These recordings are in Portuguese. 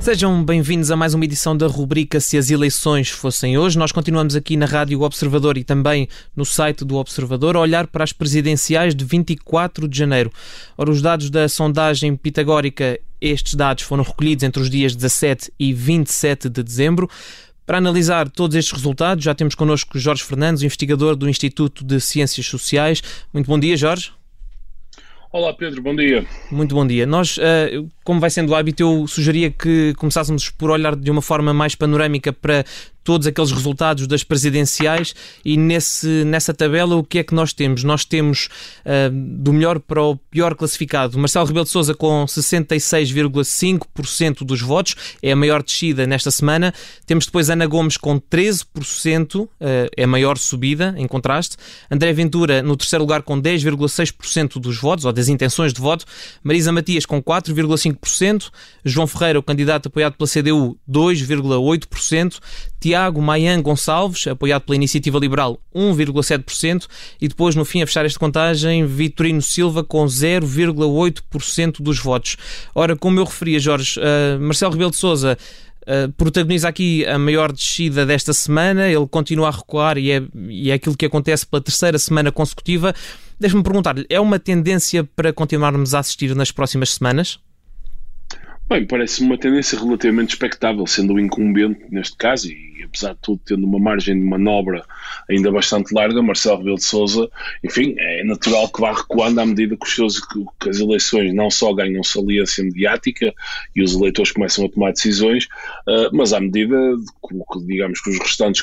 Sejam bem-vindos a mais uma edição da rubrica Se as eleições fossem hoje. Nós continuamos aqui na Rádio Observador e também no site do Observador a olhar para as presidenciais de 24 de janeiro. Ora, os dados da sondagem pitagórica, estes dados foram recolhidos entre os dias 17 e 27 de dezembro. Para analisar todos estes resultados, já temos connosco Jorge Fernandes, investigador do Instituto de Ciências Sociais. Muito bom dia, Jorge. Olá Pedro, bom dia. Muito bom dia. Nós, eh, como vai sendo o hábito, eu sugeria que começássemos por olhar de uma forma mais panorâmica para todos aqueles resultados das presidenciais e nesse, nessa tabela o que é que nós temos? Nós temos uh, do melhor para o pior classificado Marcelo Rebelo de Sousa com 66,5% dos votos, é a maior descida nesta semana. Temos depois Ana Gomes com 13%, uh, é a maior subida em contraste. André Ventura no terceiro lugar com 10,6% dos votos, ou das intenções de voto. Marisa Matias com 4,5%. João Ferreira, o candidato apoiado pela CDU, 2,8%. Tiago Maian Gonçalves, apoiado pela Iniciativa Liberal, 1,7%, e depois, no fim, a fechar esta contagem, Vitorino Silva com 0,8% dos votos. Ora, como eu referia, Jorge, uh, Marcelo Rebelo de Sousa Uh, protagoniza aqui a maior descida desta semana, ele continua a recuar e é, e é aquilo que acontece pela terceira semana consecutiva. Deixe-me perguntar-lhe, é uma tendência para continuarmos a assistir nas próximas semanas? Bem, parece uma tendência relativamente expectável, sendo o incumbente neste caso, e apesar de tudo tendo uma margem de manobra ainda bastante larga, Marcelo Rebelo de Sousa, enfim, é natural que vá recuando à medida que, os seus, que as eleições não só ganham saliência mediática e os eleitores começam a tomar decisões, uh, mas à medida que, digamos, que os restantes,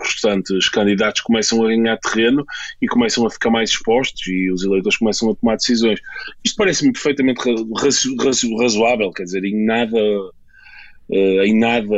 restantes candidatos começam a ganhar terreno e começam a ficar mais expostos e os eleitores começam a tomar decisões. Isto parece-me perfeitamente razoável, quer dizer, em nada, uh, em nada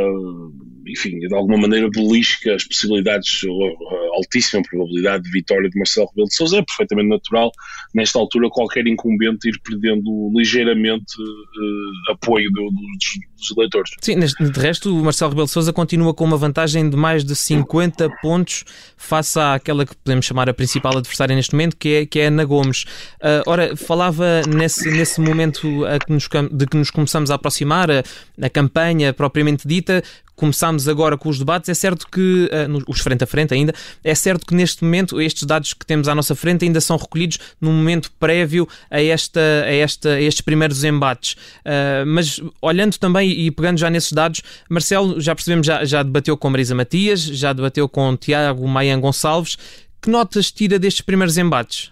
enfim, de alguma maneira belisca as possibilidades, a altíssima probabilidade de vitória de Marcelo Rebelo de Sousa. É perfeitamente natural, nesta altura, qualquer incumbente ir perdendo ligeiramente uh, apoio do, dos, dos, eleitores. Sim, de resto, o Marcelo Rebelo de Sousa continua com uma vantagem de mais de 50 pontos face àquela que podemos chamar a principal adversária neste momento, que é, que é Ana Gomes. Uh, ora, falava nesse, nesse momento que nos, de que nos começamos a aproximar, a, a campanha propriamente dita, começámos agora com os debates, é certo que, uh, os frente a frente ainda, é certo que neste momento estes dados que temos à nossa frente ainda são recolhidos num momento prévio a, esta, a, esta, a estes primeiros embates. Uh, mas olhando também e pegando já nesses dados, Marcelo, já percebemos, já, já debateu com Marisa Matias, já debateu com Tiago Maian Gonçalves. Que notas tira destes primeiros embates?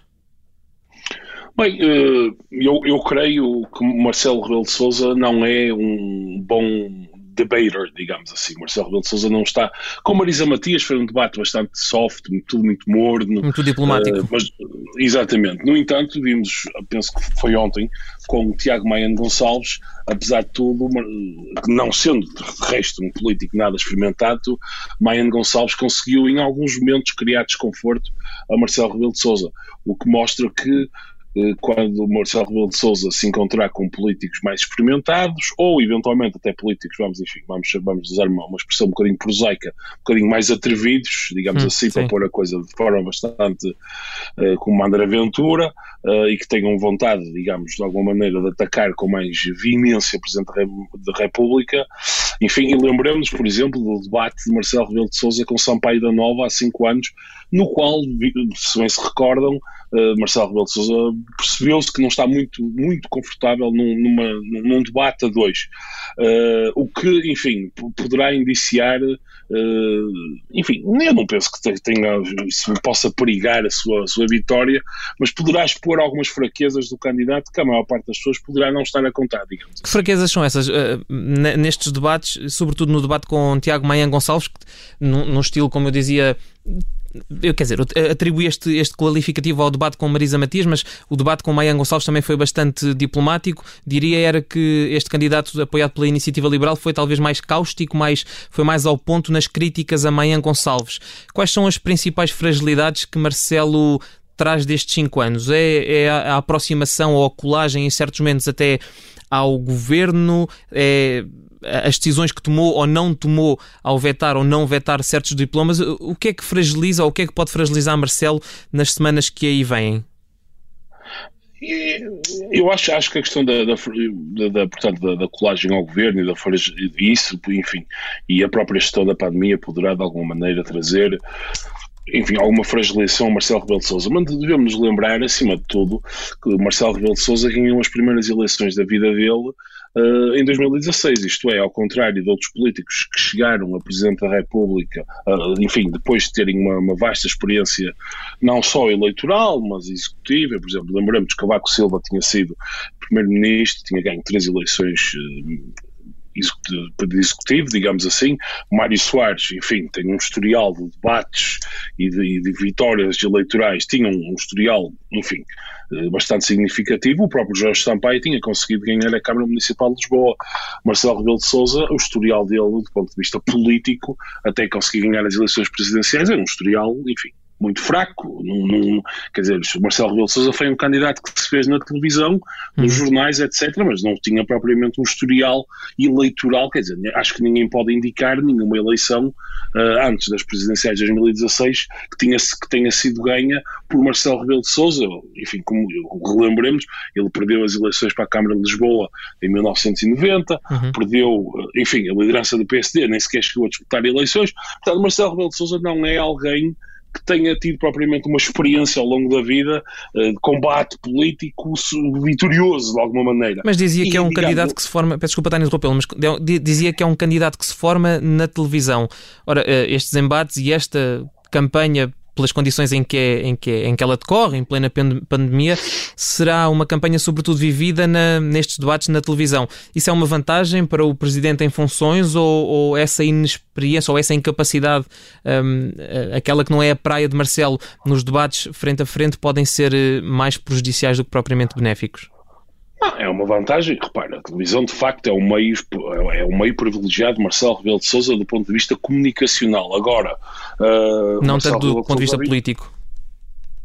Bem, eh, eu, eu creio que Marcelo Rebelo de Sousa não é um bom debater, digamos assim. Marcelo Rebelo de Sousa não está. Com Marisa Matias foi um debate bastante soft, tudo muito morno. Muito diplomático. Uh, mas, exatamente. No entanto, vimos, penso que foi ontem, com o Tiago Maiano Gonçalves, apesar de tudo, não sendo de resto um político nada experimentado, Maiano Gonçalves conseguiu em alguns momentos criar desconforto a Marcelo Rebelo de Sousa, o que mostra que quando Marcelo Rebelo de Sousa se encontrar com políticos mais experimentados ou eventualmente até políticos, vamos, enfim, vamos, vamos usar uma, uma expressão um bocadinho prosaica, um bocadinho mais atrevidos, digamos hum, assim, sim. para pôr a coisa de forma bastante uh, como André Ventura uh, e que tenham vontade, digamos, de alguma maneira de atacar com mais veemência o Presidente da República. Enfim, e lembramos, por exemplo, do debate de Marcelo Rebelo de Sousa com Sampaio da Nova há cinco anos, no qual, se bem se recordam, uh, Marcelo Rebelo de Sousa percebeu-se que não está muito, muito confortável num, numa, num debate a dois. Uh, o que, enfim, poderá indiciar, uh, enfim, eu não penso que tenha, isso possa perigar a sua, a sua vitória, mas poderá expor algumas fraquezas do candidato que a maior parte das pessoas poderá não estar a contar, digamos. Que fraquezas são essas? Uh, nestes debates, sobretudo no debate com Tiago Maia Gonçalves, num, num estilo, como eu dizia, eu quer dizer, atribuí este, este qualificativo ao debate com Marisa Matias, mas o debate com Maia Gonçalves também foi bastante diplomático. Diria era que este candidato apoiado pela Iniciativa Liberal foi talvez mais cáustico, mais, foi mais ao ponto nas críticas a Maia Gonçalves. Quais são as principais fragilidades que Marcelo traz destes cinco anos? É, é a, aproximação ou a colagem em certos momentos até ao governo? É as decisões que tomou ou não tomou ao vetar ou não vetar certos diplomas, o que é que fragiliza ou o que é que pode fragilizar Marcelo nas semanas que aí vêm? eu acho, acho que a questão da, da, da portanto, da, da, colagem ao governo e da isso, enfim, e a própria gestão da pandemia poderá de alguma maneira trazer enfim, alguma fragilização a Marcelo Rebelo de Sousa. Mas devemos nos lembrar, acima de tudo, que Marcelo Rebelo de Sousa ganhou as primeiras eleições da vida dele uh, em 2016. Isto é, ao contrário de outros políticos que chegaram a Presidente da República, uh, enfim, depois de terem uma, uma, vasta experiência não só eleitoral, mas executiva. Por exemplo, lembramos que Cavaco Silva tinha sido Primeiro-Ministro, tinha ganho três eleições de executivo, digamos assim. Mário Soares, enfim, tem um historial de debates e de, de vitórias eleitorais, tinha um, um historial, enfim, eh, bastante significativo. O próprio Jorge Sampaio tinha conseguido ganhar a Câmara Municipal de Lisboa. Marcelo Rebelo de Sousa, o historial dele, do ponto de vista político, até conseguir ganhar as eleições presidenciais, é um historial, enfim, muito fraco. Num, num, quer dizer, o Marcelo Rebelo de Sousa foi um candidato que se fez na televisão, nos uhum. jornais, etc., mas não tinha propriamente um historial eleitoral. Quer dizer, acho que ninguém pode indicar nenhuma eleição uh, antes das presidenciais de 2016 que, tinha, que tenha sido ganha por Marcelo Rebelo de Sousa. Enfim, como relembremos, ele perdeu as eleições para a Câmara de Lisboa em 1990, uhum. perdeu, enfim, a liderança do PSD, nem sequer chegou a disputar eleições. Portanto, Marcelo Rebelo de Sousa não é alguém que tenha tido propriamente uma experiência ao longo da vida uh, de combate político vitorioso, de alguma maneira. Mas dizia e, que é um digamos, candidato que se forma, peço desculpa estar a interrompê-lo, mas dizia que é um candidato que se forma na televisão. Ora, uh, estes embates e esta campanha pelas condições em que, é, em, que é, em que ela decorre, em plena pandemia, será uma campanha sobretudo vivida na, nestes debates na televisão. Isso é uma vantagem para o Presidente em funções ou, ou essa inexperiência ou essa incapacidade, um, aquela que não é a praia de Marcelo, nos debates frente a frente, podem ser eh, mais prejudiciais do que propriamente benéficos? Não, é uma vantagem. Repara, a televisão de facto é um meio, é um meio privilegiado Marcelo Rebelo de Sousa do ponto de vista comunicacional. Agora, uh, não Marcelo tanto do ponto de vista político.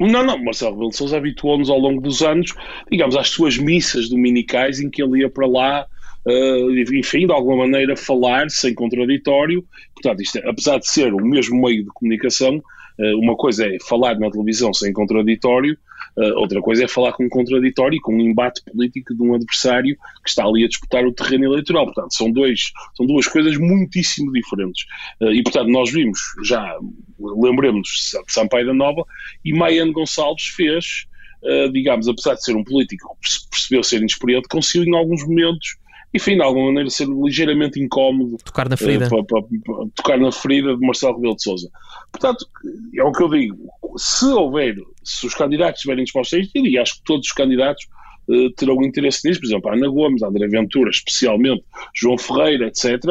Não, não, Marcelo Rebelo de Sousa habituou-nos ao longo dos anos, digamos, às suas missas dominicais em que ele ia para lá, uh, enfim, de alguma maneira falar sem contraditório. Portanto, isto, é, apesar de ser o mesmo meio de comunicação, uh, uma coisa é falar na televisão sem contraditório, Uh, outra coisa é falar com um contraditório e com um embate político de um adversário que está ali a disputar o terreno eleitoral. Portanto, são, dois, são duas coisas muitíssimo diferentes. Uh, e, portanto, nós vimos, já lembremos de Sampaio da Nova, e Maiano Gonçalves fez, uh, digamos, apesar de ser um político que percebeu ser inexperiente, conseguiu em alguns momentos enfim, de alguma maneira ser ligeiramente incómodo tocar na ferida, uh, tocar na ferida de Marcelo Rebelo de Sousa. Portanto, é o que eu digo, se houver, se os candidatos estiverem dispostos a isto, e acho que todos os candidatos uh, terão interesse nisso, por exemplo, Ana Gomes, André Ventura, especialmente, João Ferreira, etc.,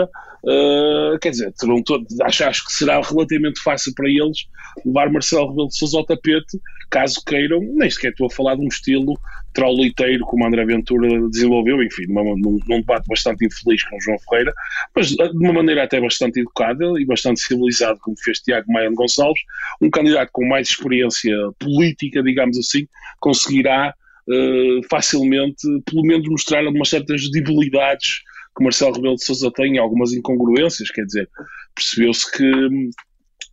uh, quer dizer, terão todo, acho, acho que será relativamente fácil para eles levar Marcelo Rebelo de Sousa ao tapete, caso queiram, nem sequer estou a falar de um estilo trauliteiro como André Ventura desenvolveu, enfim, num, num, num debate bastante infeliz com João Ferreira, mas de uma maneira até bastante educada e bastante civilizada, como fez Tiago Maia Gonçalves, um candidato com mais experiência política, digamos assim, conseguirá uh, facilmente, pelo menos, mostrar algumas certas debilidades que Marcelo Rebelo de Sousa tem, algumas incongruências, quer dizer, percebeu-se que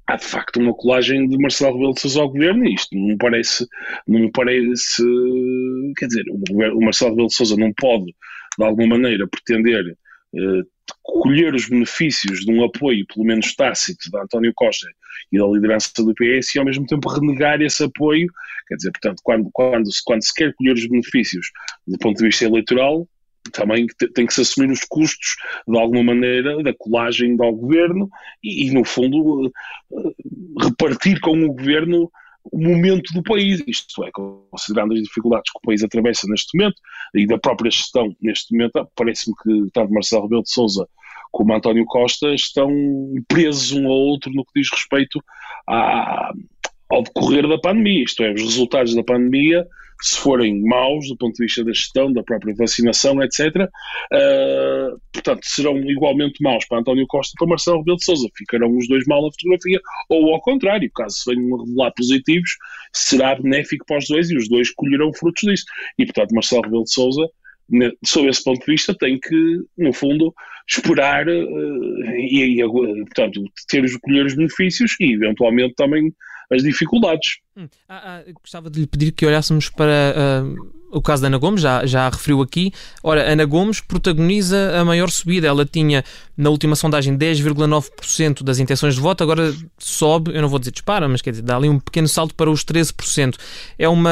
há de facto uma colagem de Marcelo Rebelo de Sousa ao governo e isto não me parece, não me parece, quer dizer, o, Marcelo Rebelo de Sousa não pode, de alguma maneira, pretender eh, colher os benefícios de um apoio, pelo menos tácito, de António Costa e da liderança do PS e ao mesmo tempo renegar esse apoio, quer dizer, portanto, quando, quando, quando se quer colher os benefícios do ponto de vista eleitoral, também tem que se assumir os custos, de alguma maneira, da colagem ao governo e, e, no fundo, eh, repartir com o governo o momento do país, isto é, considerando as dificuldades que o país atravessa neste momento e da própria gestão neste momento, parece-me que tanto Marcelo Rebelo de Sousa como António Costa estão presos um ao outro no que diz respeito à, ao decorrer da pandemia, isto é, os resultados da pandemia se forem maus do ponto de vista da gestão, da própria vacinação, etc., uh, portanto, serão igualmente maus para António Costa e para Marcelo Rebelo de Sousa. Ficarão os dois mal na fotografia, ou ao contrário, caso se venham a revelar positivos, será benéfico para os dois e os dois colherão frutos disso. E, portanto, Marcelo Rebelo de Sousa sob esse ponto de vista, tem que, no fundo, esperar uh, e, e, portanto, ter colher os benefícios e, eventualmente, também as dificuldades. Hum. Ah, ah, gostava de lhe pedir que olhássemos para. Uh o caso da Ana Gomes, já, já referiu aqui. Ora, Ana Gomes protagoniza a maior subida. Ela tinha, na última sondagem, 10,9% das intenções de voto, agora sobe, eu não vou dizer dispara, mas quer dizer, dá ali um pequeno salto para os 13%. É uma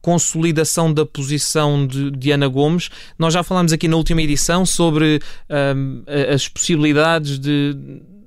consolidação da posição de, de Ana Gomes. Nós já falámos aqui na última edição sobre um, as possibilidades de,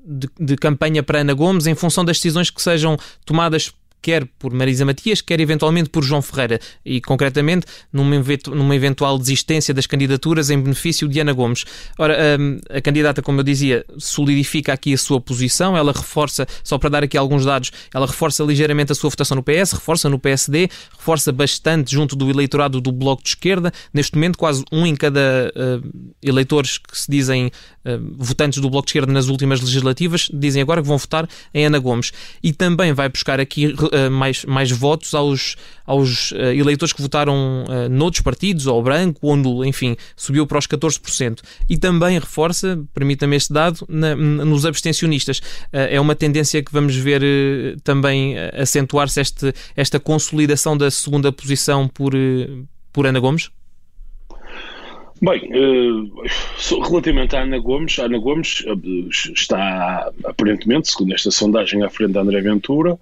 de, de campanha para Ana Gomes em função das decisões que sejam tomadas quer por Marisa Matias, quer eventualmente por João Ferreira, e concretamente numa, eventual desistência das candidaturas em benefício de Ana Gomes. Ora, hum, a candidata, como eu dizia, solidifica aqui a sua posição, ela reforça, só para dar aqui alguns dados, ela reforça ligeiramente a sua votação no PS, reforça no PSD, reforça bastante junto do eleitorado do Bloco de Esquerda. Neste momento, quase um em cada uh, eleitores que se dizem uh, votantes do Bloco de Esquerda nas últimas legislativas dizem agora que vão votar em Ana Gomes. E também vai buscar aqui uh, mais, mais votos aos, aos uh, eleitores que votaram uh, noutros partidos, ou branco, ou enfim, subiu para os 14%. E também reforça, permita-me este dado, na, nos abstencionistas. É uma tendência que vamos ver também acentuar-se esta consolidação da segunda posição por, por Ana Gomes? Bem, relativamente à Ana Gomes, Ana Gomes está aparentemente, segundo esta sondagem, à frente da André Ventura,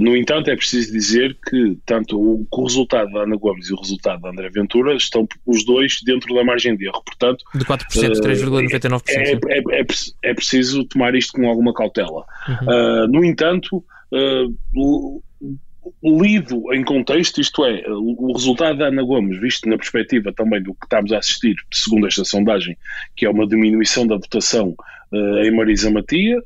no entanto, é preciso dizer que tanto o, o, resultado da Ana Gomes e o resultado da André Ventura estão os dois dentro da margem de erro. Portanto, de 4%, uh, 3,99%. É, é, é, é, preciso tomar isto com alguma cautela. Uhum. Uh, no entanto, uh, lido em contexto, isto é, o resultado da Ana Gomes, visto na perspectiva também do que estamos a assistir, segundo esta sondagem, que é uma diminuição da votação uh, em Marisa Matias,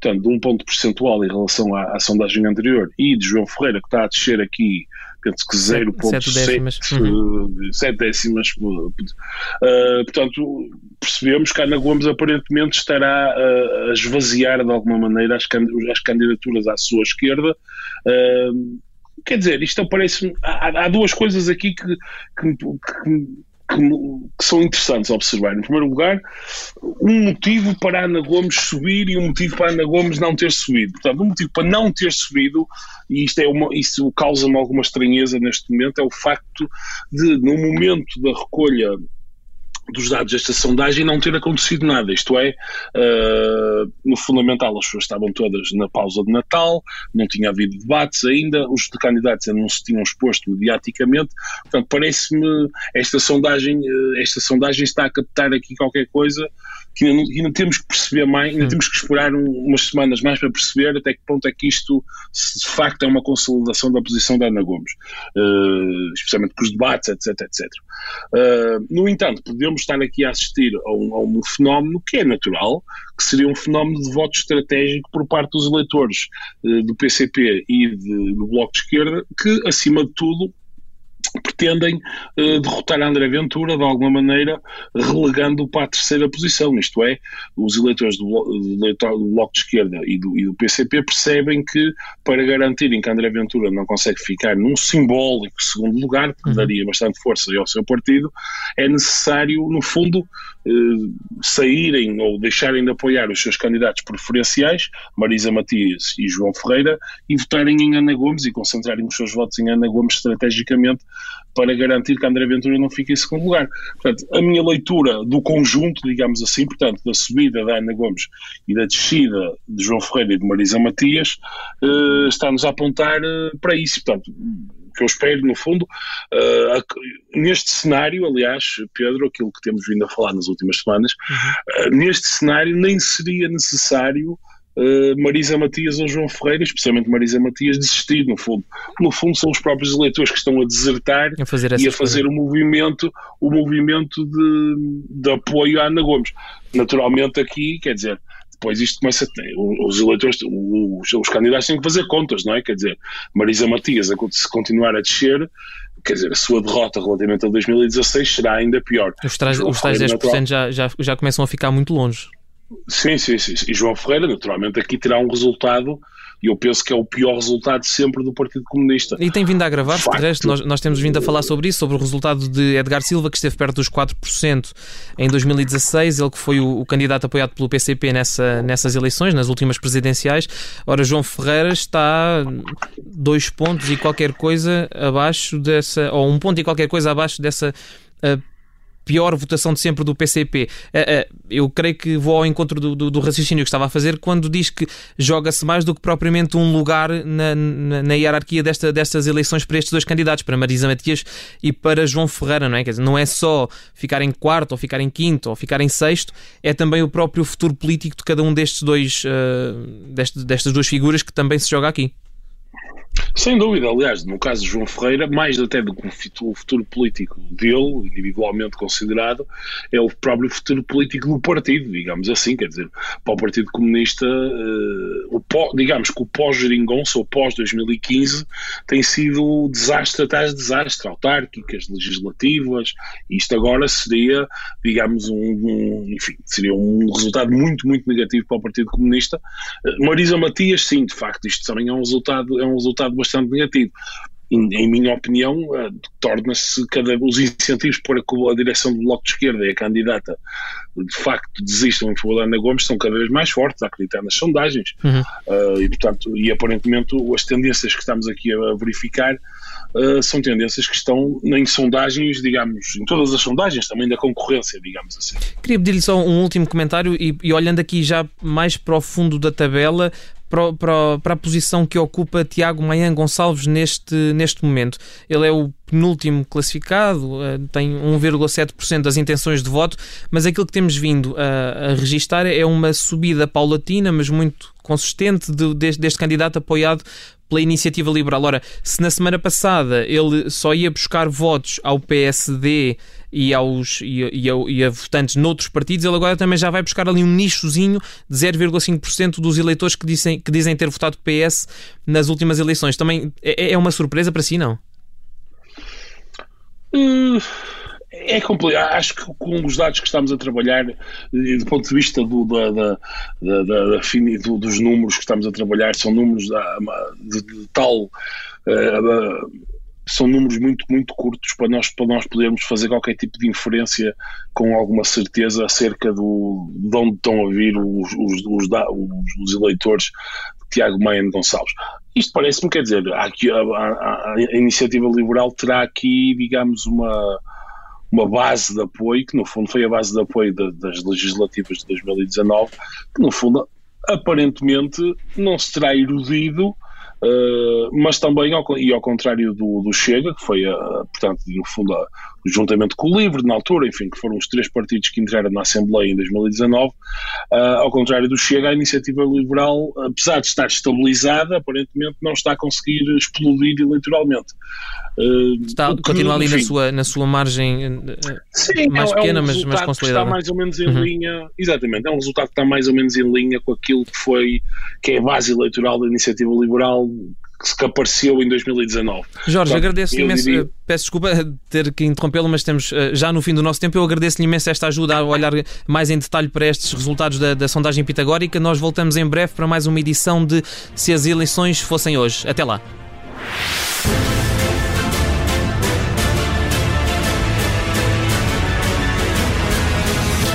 portanto, de um ponto percentual em relação à, à, sondagem anterior, e de João Ferreira, que está a descer aqui, penso que 0,7 décimas, uhum. 7 décimas. Uh, portanto, percebemos que a Ana Gomes aparentemente estará a, a esvaziar de alguma maneira as, as, candidaturas à sua esquerda. Uh, quer dizer, isto parece há, há duas coisas aqui que, que, que que, são interessantes a observar. Em primeiro lugar, um motivo para a Ana Gomes subir e um motivo para a Ana Gomes não ter subido. Portanto, um motivo para não ter subido, e isto, é uma, causa-me alguma estranheza neste momento, é o facto de, no momento da recolha dos dados desta sondagem não ter acontecido nada. Isto é, uh, no fundamental as pessoas estavam todas na pausa de Natal, não tinha havido debates ainda, os candidatos ainda não se tinham exposto mediaticamente, portanto parece-me esta sondagem, uh, esta sondagem está a captar aqui qualquer coisa que ainda, ainda, temos que perceber mais, ainda temos que esperar um, umas semanas mais para perceber até que ponto é que isto de facto é uma consolidação da posição da Ana Gomes, uh, especialmente com os debates, etc, etc. Uh, no entanto, podemos estar aqui a assistir a um, a um, fenómeno que é natural, que seria um fenómeno de voto estratégico por parte dos eleitores uh, do PCP e de, do Bloco de Esquerda, que acima de tudo pretendem uh, derrotar André Ventura de alguma maneira, relegando-o para a terceira posição. Isto é, os eleitores do, do, do Bloco de Esquerda e do, e do, PCP percebem que, para garantirem que André Ventura não consegue ficar num simbólico segundo lugar, que uhum. daria bastante força ao seu partido, é necessário, no fundo, uh, saírem ou deixarem de apoiar os seus candidatos preferenciais, Marisa Matias e João Ferreira, e votarem em Ana Gomes e concentrarem os seus votos em Ana Gomes estrategicamente para garantir que André Ventura não fique em segundo lugar. Portanto, a minha leitura do conjunto, digamos assim, portanto, da subida da Ana Gomes e da descida de João Ferreira e de Marisa Matias, uh, está-nos a apontar uh, para isso. Portanto, o que eu espero, no fundo, uh, neste cenário, aliás, Pedro, aquilo que temos vindo a falar nas últimas semanas, uhum. neste cenário nem seria necessário uh, Marisa Matias ou João Ferreira, especialmente Marisa Matias, desistir, no fundo. No fundo, são os próprios eleitores que estão a desertar a fazer e a fazer o movimento, o movimento de, de apoio à Ana Gomes. Naturalmente, aqui, quer dizer, depois isto começa a os eleitores, os, os, candidatos têm que fazer contas, não é? Quer dizer, Marisa Matias, se continuar a descer, quer dizer, a sua derrota relativamente a 2016 será ainda pior. Os tais, os tais 10% já, já, já começam a ficar muito longe. Sim, sim, sim. E João Ferreira, naturalmente, aqui terá um resultado E eu penso que é o pior resultado sempre do Partido Comunista. E tem vindo a agravar-se, de resto, nós, nós temos vindo a falar sobre isso, sobre o resultado de Edgar Silva, que esteve perto dos 4% em 2016, ele que foi o, o candidato apoiado pelo PCP nessa, nessas eleições, nas últimas presidenciais. Ora, João Ferreira está dois pontos e qualquer coisa abaixo dessa, ou um ponto e qualquer coisa abaixo dessa uh, pior votação de sempre do PCP. Eh, eh, eu creio que vou ao encontro do, do, do raciocínio que estava a fazer quando diz que joga-se mais do que propriamente um lugar na, na, na, hierarquia desta, destas eleições para estes dois candidatos, para Marisa Matias e para João Ferreira, não é? Quer dizer, não é só ficar em quarto, ou ficar em quinto, ou ficar em sexto, é também o próprio futuro político de cada um destes dois, uh, destes, destas duas figuras que também se joga aqui. Sem dúvida, aliás, no caso de João Ferreira, mais até do que o futuro político dele, individualmente considerado, é o próprio futuro político do partido, digamos assim, quer dizer, para o Partido Comunista, uh, o pó, digamos que o pós-Geringonça ou pós-2015 tem sido desastre atrás de desastre, autárquicas, legislativas, isto agora seria, digamos, um, um, enfim, seria um resultado muito, muito negativo para o Partido Comunista. Uh, Marisa Matias, sim, de facto, isto também é um resultado, é um resultado resultado bastante negativo. Em, minha opinião, uh, torna-se cada os incentivos para que a direção do Bloco de Esquerda e a candidata de facto desistam em favor da Ana Gomes são cada vez mais fortes, a acreditar nas sondagens. Uhum. Uh, e, portanto, e aparentemente as tendências que estamos aqui a verificar uh, são tendências que estão em sondagens, digamos, em todas as sondagens, também da concorrência, digamos assim. Queria pedir-lhe só um último comentário e, e olhando aqui já mais para o fundo da tabela, para, para, para a posição que ocupa Tiago Mayan Gonçalves neste, neste momento. Ele é o penúltimo classificado, eh, tem 1,7% das intenções de voto, mas aquilo que temos vindo a, a registar é uma subida paulatina, mas muito consistente de, deste, deste candidato apoiado pela iniciativa liberal. Ora, se na semana passada ele só ia buscar votos ao PSD e, aos, e, e, a, e a votantes noutros partidos, ele agora também já vai buscar ali um nichozinho de 0,5% dos eleitores que dizem, que dizem ter votado PS nas últimas eleições. Também é, é uma surpresa para si, não? Hum, é complicado. Acho que com os dados que estamos a trabalhar, do ponto de vista do, da, da, da, da do, dos números que estamos a trabalhar, são números de, de tal. Uh, são números muito, muito curtos para nós, para nós podermos fazer qualquer tipo de inferência com alguma certeza acerca do, de onde estão a vir os, os, os, os eleitores de Tiago Maia Gonçalves. Isto parece-me, quer dizer, aqui, a, a, a, iniciativa liberal terá aqui, digamos, uma, uma base de apoio, que no fundo foi a base de apoio de, das legislativas de 2019, que no fundo aparentemente não se terá erudido Uh, mas também, ao, e ao contrário do, do Chega, que foi, portanto, no fundo, juntamente com o Livre, na altura, enfim, que foram os três partidos que entraram na Assembleia em 2019, ao contrário do Chega, a iniciativa liberal, apesar de estar estabilizada, aparentemente não está a conseguir explodir eleitoralmente. Está, continua ali enfim, na, sua, na sua margem sim, mais é, pequena, é um mas, mas consolidada. está mais ou menos em uhum. linha, exatamente, é um resultado que está mais ou menos em linha com aquilo que foi, que é a base eleitoral da iniciativa liberal que apareceu em 2019. Jorge, agradeço imenso. Diria... Peço desculpa ter que interrompê-lo, mas estamos já no fim do nosso tempo. Eu agradeço-lhe imenso esta ajuda a olhar mais em detalhe para estes resultados da, da sondagem pitagórica. Nós voltamos em breve para mais uma edição de Se as eleições fossem hoje. Até lá.